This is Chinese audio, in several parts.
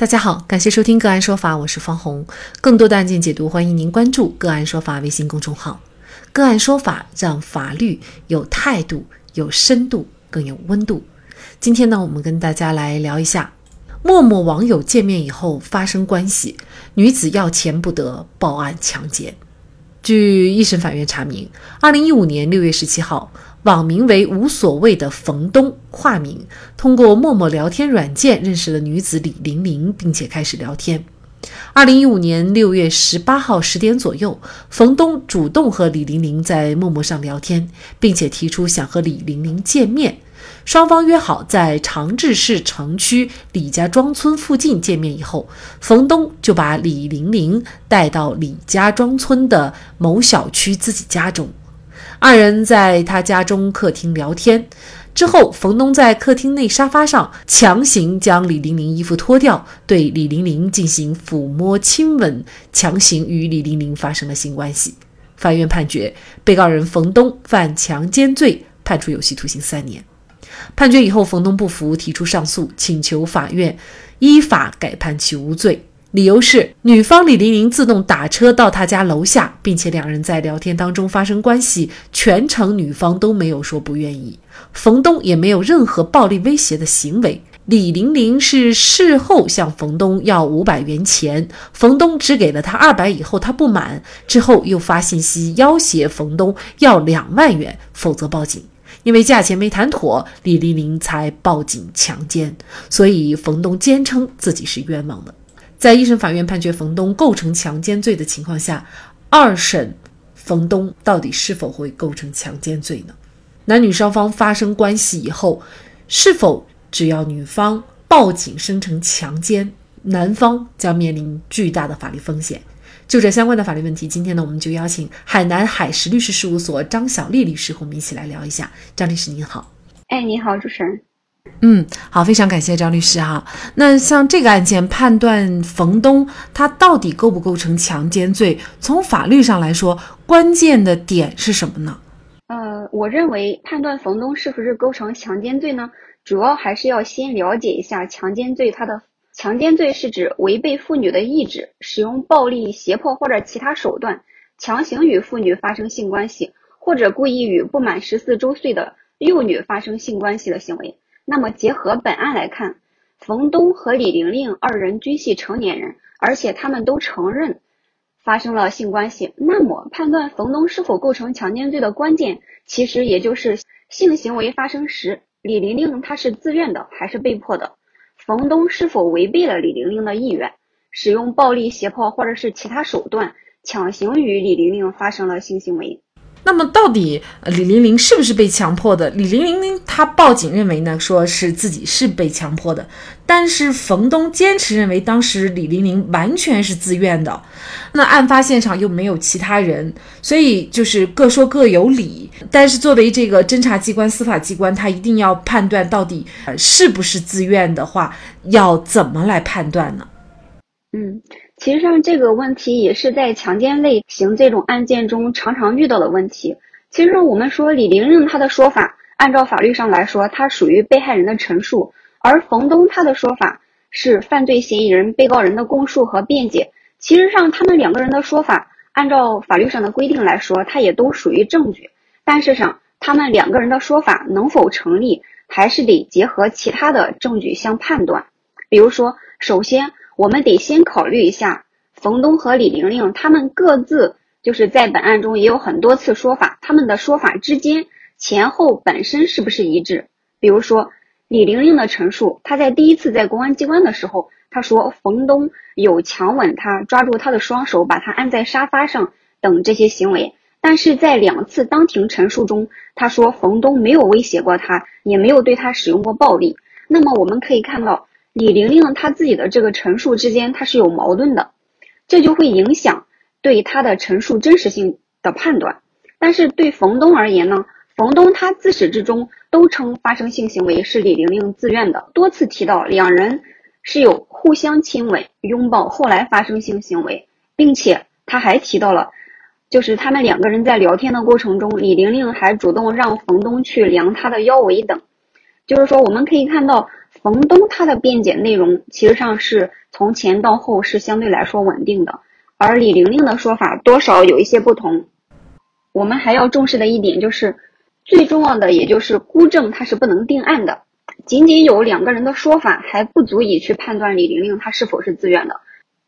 大家好，感谢收听个案说法，我是方红。更多的案件解读，欢迎您关注个案说法微信公众号。个案说法让法律有态度、有深度、更有温度。今天呢，我们跟大家来聊一下：陌陌网友见面以后发生关系，女子要钱不得，报案强奸。据一审法院查明，二零一五年六月十七号。网名为“无所谓”的冯东（化名）通过陌陌聊天软件认识了女子李玲玲，并且开始聊天。二零一五年六月十八号十点左右，冯东主动和李玲玲在陌陌上聊天，并且提出想和李玲玲见面。双方约好在长治市城区李家庄村附近见面以后，冯东就把李玲玲带到李家庄村的某小区自己家中。二人在他家中客厅聊天之后，冯东在客厅内沙发上强行将李玲玲衣服脱掉，对李玲玲进行抚摸、亲吻，强行与李玲玲发生了性关系。法院判决被告人冯东犯强奸罪，判处有期徒刑三年。判决以后，冯东不服，提出上诉，请求法院依法改判其无罪。理由是，女方李玲玲自动打车到他家楼下，并且两人在聊天当中发生关系，全程女方都没有说不愿意，冯东也没有任何暴力威胁的行为。李玲玲是事后向冯东要五百元钱，冯东只给了他二百，以后他不满，之后又发信息要挟冯东要两万元，否则报警。因为价钱没谈妥，李玲玲才报警强奸，所以冯东坚称自己是冤枉的。在一审法院判决冯东构成强奸罪的情况下，二审冯东到底是否会构成强奸罪呢？男女双方发生关系以后，是否只要女方报警声称强奸，男方将面临巨大的法律风险？就这相关的法律问题，今天呢，我们就邀请海南海石律师事务所张小丽律师和我们一起来聊一下。张律师您好，哎，你好，主持人。嗯，好，非常感谢张律师哈。那像这个案件判断冯东他到底构不构成强奸罪？从法律上来说，关键的点是什么呢？呃，我认为判断冯东是不是构成强奸罪呢，主要还是要先了解一下强奸罪。它的强奸罪是指违背妇女的意志，使用暴力、胁迫或者其他手段强行与妇女发生性关系，或者故意与不满十四周岁的幼女发生性关系的行为。那么结合本案来看，冯东和李玲玲二人均系成年人，而且他们都承认发生了性关系。那么判断冯东是否构成强奸罪的关键，其实也就是性行为发生时，李玲玲她是自愿的还是被迫的？冯东是否违背了李玲玲的意愿，使用暴力、胁迫或者是其他手段强行与李玲玲发生了性行为？那么到底李玲玲是不是被强迫的？李玲玲她报警认为呢，说是自己是被强迫的，但是冯东坚持认为当时李玲玲完全是自愿的。那案发现场又没有其他人，所以就是各说各有理。但是作为这个侦查机关、司法机关，他一定要判断到底是不是自愿的话，要怎么来判断呢？嗯。其实上这个问题也是在强奸类型这种案件中常常遇到的问题。其实我们说李玲玲她的说法，按照法律上来说，她属于被害人的陈述；而冯东他的说法是犯罪嫌疑人、被告人的供述和辩解。其实上他们两个人的说法，按照法律上的规定来说，它也都属于证据。但是上他们两个人的说法能否成立，还是得结合其他的证据相判断。比如说，首先。我们得先考虑一下，冯东和李玲玲他们各自就是在本案中也有很多次说法，他们的说法之间前后本身是不是一致？比如说李玲玲的陈述，她在第一次在公安机关的时候，她说冯东有强吻她、抓住她的双手、把她按在沙发上等这些行为，但是在两次当庭陈述中，她说冯东没有威胁过她，也没有对她使用过暴力。那么我们可以看到。李玲玲她自己的这个陈述之间，它是有矛盾的，这就会影响对她的陈述真实性的判断。但是对冯东而言呢，冯东他自始至终都称发生性行为是李玲玲自愿的，多次提到两人是有互相亲吻、拥抱，后来发生性行为，并且他还提到了，就是他们两个人在聊天的过程中，李玲玲还主动让冯东去量她的腰围等。就是说，我们可以看到。冯东他的辩解内容其实上是从前到后是相对来说稳定的，而李玲玲的说法多少有一些不同。我们还要重视的一点就是，最重要的也就是孤证它是不能定案的，仅仅有两个人的说法还不足以去判断李玲玲她是否是自愿的，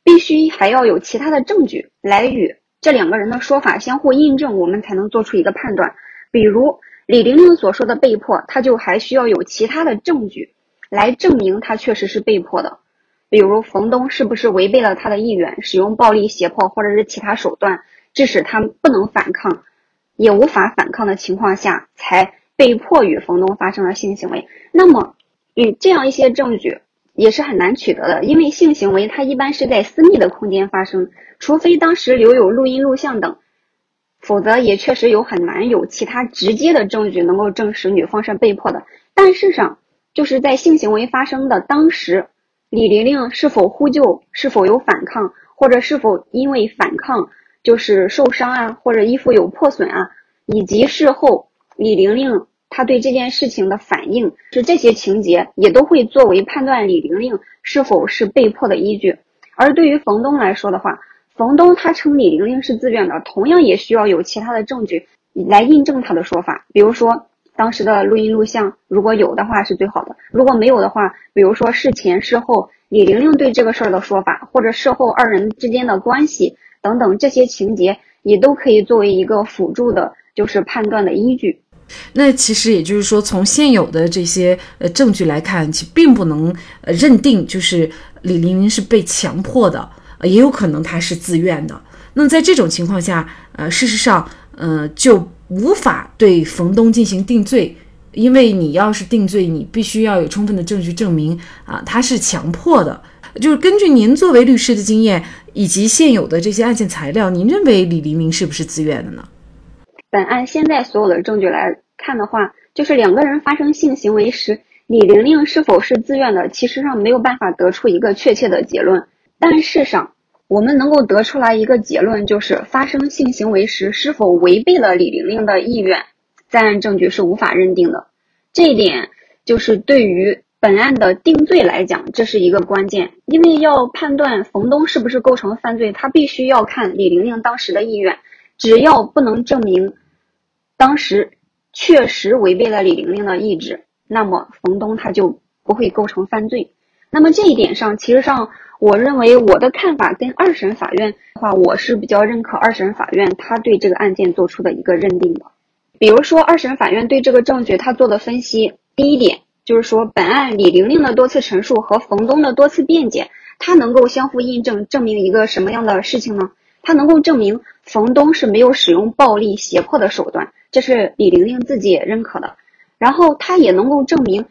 必须还要有其他的证据来与这两个人的说法相互印证，我们才能做出一个判断。比如李玲玲所说的被迫，他就还需要有其他的证据。来证明他确实是被迫的，比如冯东是不是违背了他的意愿，使用暴力胁迫或者是其他手段，致使他不能反抗，也无法反抗的情况下，才被迫与冯东发生了性行为。那么，与这样一些证据也是很难取得的，因为性行为它一般是在私密的空间发生，除非当时留有录音录像等，否则也确实有很难有其他直接的证据能够证实女方是被迫的。但事实上。就是在性行为发生的当时，李玲玲是否呼救，是否有反抗，或者是否因为反抗就是受伤啊，或者衣服有破损啊，以及事后李玲玲她对这件事情的反应，是这些情节也都会作为判断李玲玲是否是被迫的依据。而对于冯东来说的话，冯东他称李玲玲是自愿的，同样也需要有其他的证据来印证他的说法，比如说。当时的录音录像，如果有的话是最好的；如果没有的话，比如说事前事后李玲玲对这个事儿的说法，或者事后二人之间的关系等等这些情节，也都可以作为一个辅助的，就是判断的依据。那其实也就是说，从现有的这些呃证据来看，其并不能呃认定就是李玲玲是被强迫的，也有可能她是自愿的。那么在这种情况下，呃，事实上，呃，就。无法对冯东进行定罪，因为你要是定罪，你必须要有充分的证据证明啊，他是强迫的。就是根据您作为律师的经验以及现有的这些案件材料，您认为李黎明是不是自愿的呢？本案现在所有的证据来看的话，就是两个人发生性行为时，李玲玲是否是自愿的，其实上没有办法得出一个确切的结论。但事实上，我们能够得出来一个结论，就是发生性行为时是否违背了李玲玲的意愿，在案证据是无法认定的。这一点就是对于本案的定罪来讲，这是一个关键。因为要判断冯东是不是构成犯罪，他必须要看李玲玲当时的意愿。只要不能证明当时确实违背了李玲玲的意志，那么冯东他就不会构成犯罪。那么这一点上，其实上。我认为我的看法跟二审法院的话，我是比较认可二审法院他对这个案件做出的一个认定的。比如说，二审法院对这个证据他做的分析，第一点就是说，本案李玲玲的多次陈述和冯东的多次辩解，他能够相互印证，证明一个什么样的事情呢？他能够证明冯东是没有使用暴力胁迫的手段，这是李玲玲自己也认可的。然后他也能够证明，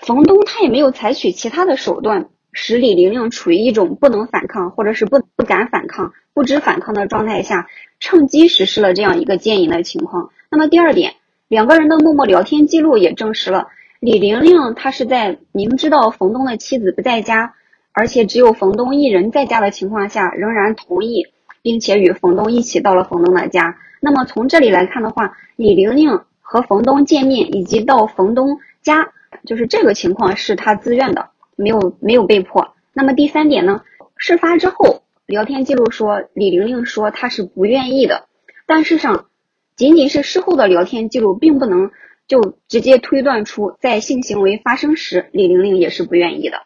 冯东他也没有采取其他的手段。使李玲玲处于一种不能反抗，或者是不不敢反抗、不知反抗的状态下，趁机实施了这样一个奸淫的情况。那么第二点，两个人的陌陌聊天记录也证实了李玲玲她是在明知道冯东的妻子不在家，而且只有冯东一人在家的情况下，仍然同意，并且与冯东一起到了冯东的家。那么从这里来看的话，李玲玲和冯东见面以及到冯东家，就是这个情况是他自愿的。没有没有被迫。那么第三点呢？事发之后，聊天记录说李玲玲说她是不愿意的。但事实上，仅仅是事后的聊天记录，并不能就直接推断出在性行为发生时李玲玲也是不愿意的。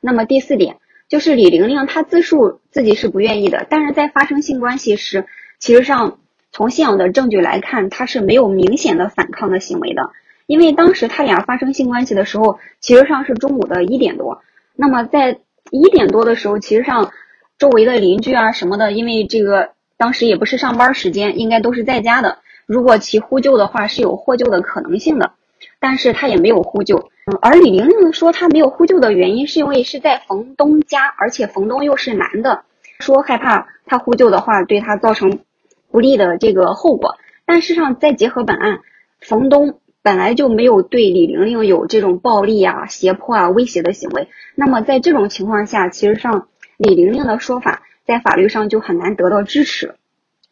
那么第四点就是李玲玲她自述自己是不愿意的，但是在发生性关系时，其实上从现有的证据来看，她是没有明显的反抗的行为的。因为当时他俩发生性关系的时候，其实上是中午的一点多。那么在一点多的时候，其实上周围的邻居啊什么的，因为这个当时也不是上班时间，应该都是在家的。如果其呼救的话，是有获救的可能性的。但是他也没有呼救。而李玲玲说她没有呼救的原因，是因为是在冯东家，而且冯东又是男的，说害怕他呼救的话对他造成不利的这个后果。但事实上，再结合本案，冯东。本来就没有对李玲玲有这种暴力啊、胁迫啊、威胁的行为，那么在这种情况下，其实上李玲玲的说法在法律上就很难得到支持。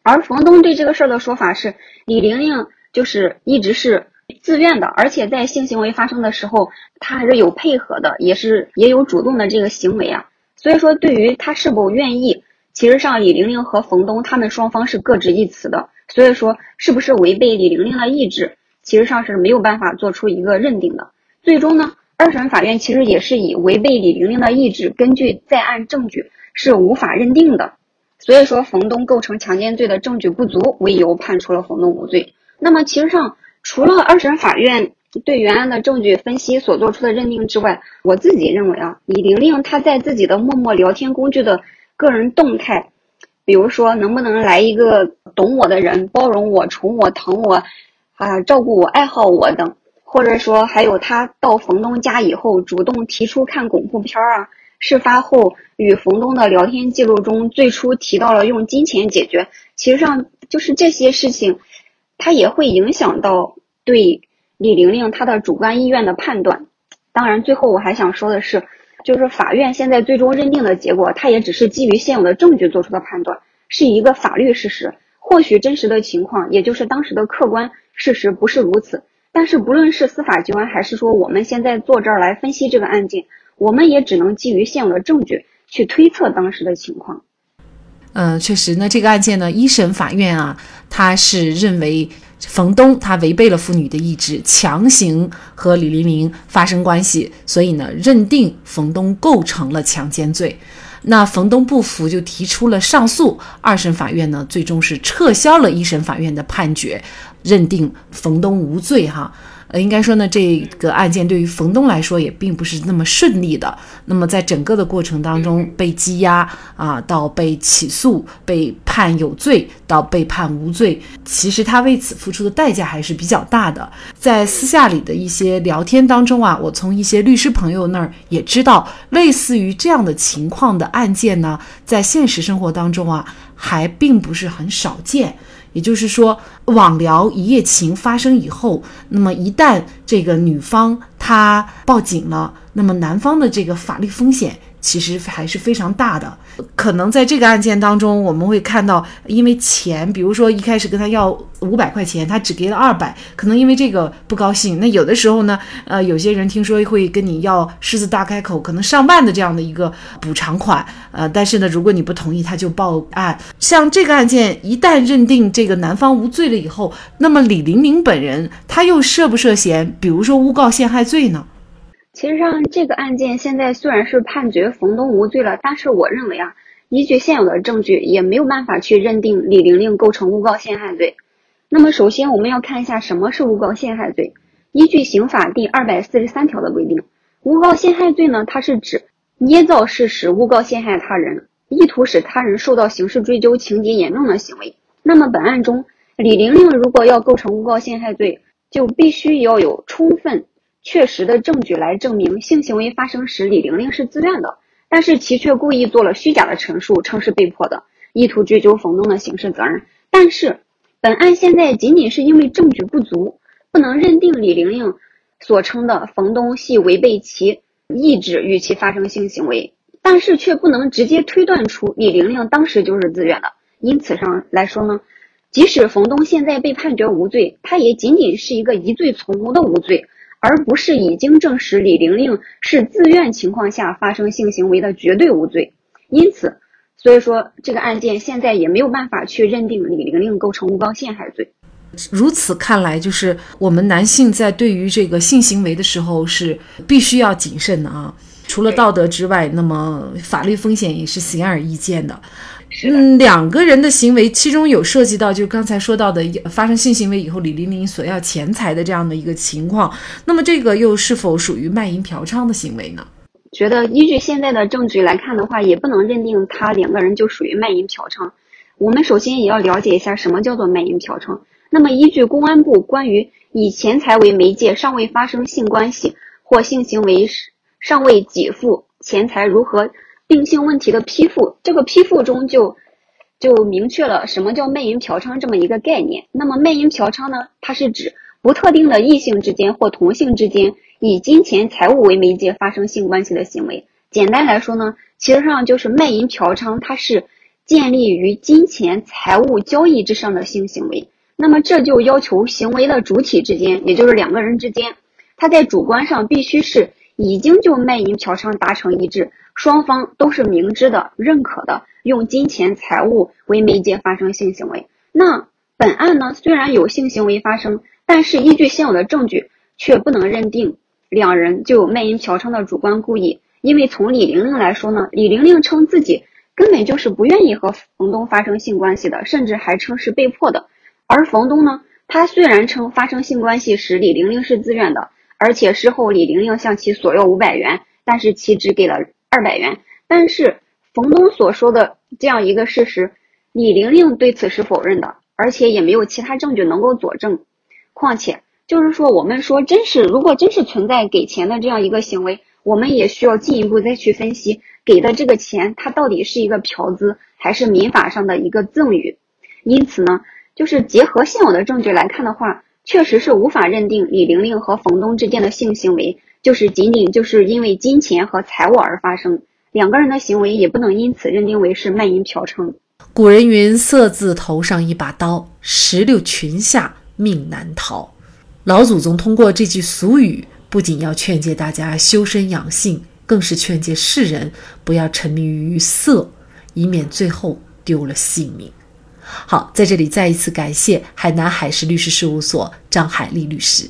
而冯东对这个事儿的说法是，李玲玲就是一直是自愿的，而且在性行为发生的时候，他还是有配合的，也是也有主动的这个行为啊。所以说，对于他是否愿意，其实上李玲玲和冯东他们双方是各执一词的。所以说，是不是违背李玲玲的意志，其实上是没有办法做出一个认定的。最终呢，二审法院其实也是以违背李玲玲的意志，根据在案证据是无法认定的。所以说，冯东构成强奸罪的证据不足为由，判处了冯东无罪。那么，其实上除了二审法院对原案的证据分析所做出的认定之外，我自己认为啊，李玲玲她在自己的陌陌聊天工具的个人动态，比如说能不能来一个懂我的人，包容我、宠我、疼我，啊，照顾我、爱好我等，或者说还有他到冯东家以后主动提出看恐怖片啊。事发后与冯东的聊天记录中，最初提到了用金钱解决，其实上就是这些事情，它也会影响到对李玲玲她的主观意愿的判断。当然，最后我还想说的是，就是法院现在最终认定的结果，它也只是基于现有的证据做出的判断，是一个法律事实。或许真实的情况，也就是当时的客观事实不是如此。但是不论是司法机关，还是说我们现在坐这儿来分析这个案件。我们也只能基于现有的证据去推测当时的情况。嗯，确实，那这个案件呢，一审法院啊，他是认为冯东他违背了妇女的意志，强行和李玲玲发生关系，所以呢，认定冯东构成了强奸罪。那冯东不服，就提出了上诉。二审法院呢，最终是撤销了一审法院的判决，认定冯东无罪。哈。呃，应该说呢，这个案件对于冯东来说也并不是那么顺利的。那么在整个的过程当中，被羁押啊，到被起诉、被判有罪，到被判无罪，其实他为此付出的代价还是比较大的。在私下里的一些聊天当中啊，我从一些律师朋友那儿也知道，类似于这样的情况的案件呢，在现实生活当中啊，还并不是很少见。也就是说，网聊一夜情发生以后，那么一旦这个女方她报警了，那么男方的这个法律风险。其实还是非常大的，可能在这个案件当中，我们会看到，因为钱，比如说一开始跟他要五百块钱，他只给了二百，可能因为这个不高兴。那有的时候呢，呃，有些人听说会跟你要狮子大开口，可能上万的这样的一个补偿款，呃，但是呢，如果你不同意，他就报案。像这个案件一旦认定这个男方无罪了以后，那么李玲玲本人他又涉不涉嫌，比如说诬告陷害罪呢？其实上，这个案件现在虽然是判决冯东无罪了，但是我认为啊，依据现有的证据，也没有办法去认定李玲玲构成诬告陷害罪。那么，首先我们要看一下什么是诬告陷害罪。依据刑法第二百四十三条的规定，诬告陷害罪呢，它是指捏造事实诬告陷害他人，意图使他人受到刑事追究情节严重的行为。那么，本案中李玲玲如果要构成诬告陷害罪，就必须要有充分。确实的证据来证明性行为发生时李玲玲是自愿的，但是其却故意做了虚假的陈述，称是被迫的，意图追究冯东的刑事责任。但是本案现在仅仅是因为证据不足，不能认定李玲玲所称的冯东系违背其意志与其发生性行为，但是却不能直接推断出李玲玲当时就是自愿的。因此上来说呢，即使冯东现在被判决无罪，他也仅仅是一个疑罪从无的无罪。而不是已经证实李玲玲是自愿情况下发生性行为的绝对无罪，因此，所以说这个案件现在也没有办法去认定李玲玲构成诬告陷害罪。如此看来，就是我们男性在对于这个性行为的时候是必须要谨慎的啊，除了道德之外，那么法律风险也是显而易见的。嗯，两个人的行为，其中有涉及到，就刚才说到的发生性行为以后，李玲玲索要钱财的这样的一个情况。那么，这个又是否属于卖淫嫖娼的行为呢？觉得依据现在的证据来看的话，也不能认定他两个人就属于卖淫嫖娼。我们首先也要了解一下什么叫做卖淫嫖娼。那么，依据公安部关于以钱财为媒介尚未发生性关系或性行为尚未给付钱财如何？定性问题的批复，这个批复中就就明确了什么叫卖淫嫖娼这么一个概念。那么卖淫嫖娼呢，它是指不特定的异性之间或同性之间以金钱财物为媒介发生性关系的行为。简单来说呢，其实上就是卖淫嫖娼，它是建立于金钱财物交易之上的性行为。那么这就要求行为的主体之间，也就是两个人之间，他在主观上必须是已经就卖淫嫖娼达成一致，双方都是明知的、认可的，用金钱财物为媒介发生性行为。那本案呢，虽然有性行为发生，但是依据现有的证据，却不能认定两人就有卖淫嫖娼的主观故意，因为从李玲玲来说呢，李玲玲称自己根本就是不愿意和冯东发生性关系的，甚至还称是被迫的。而冯东呢，他虽然称发生性关系时李玲玲是自愿的，而且事后李玲玲向其索要五百元，但是其只给了二百元。但是冯东所说的这样一个事实，李玲玲对此是否认的，而且也没有其他证据能够佐证。况且就是说，我们说真是如果真是存在给钱的这样一个行为，我们也需要进一步再去分析给的这个钱，它到底是一个嫖资还是民法上的一个赠与。因此呢。就是结合现有的证据来看的话，确实是无法认定李玲玲和冯东之间的性行为就是仅仅就是因为金钱和财物而发生，两个人的行为也不能因此认定为是卖淫嫖娼。古人云：“色字头上一把刀，石榴裙下命难逃。”老祖宗通过这句俗语，不仅要劝诫大家修身养性，更是劝诫世人不要沉迷于色，以免最后丢了性命。好，在这里再一次感谢海南海事律师事务所张海丽律师。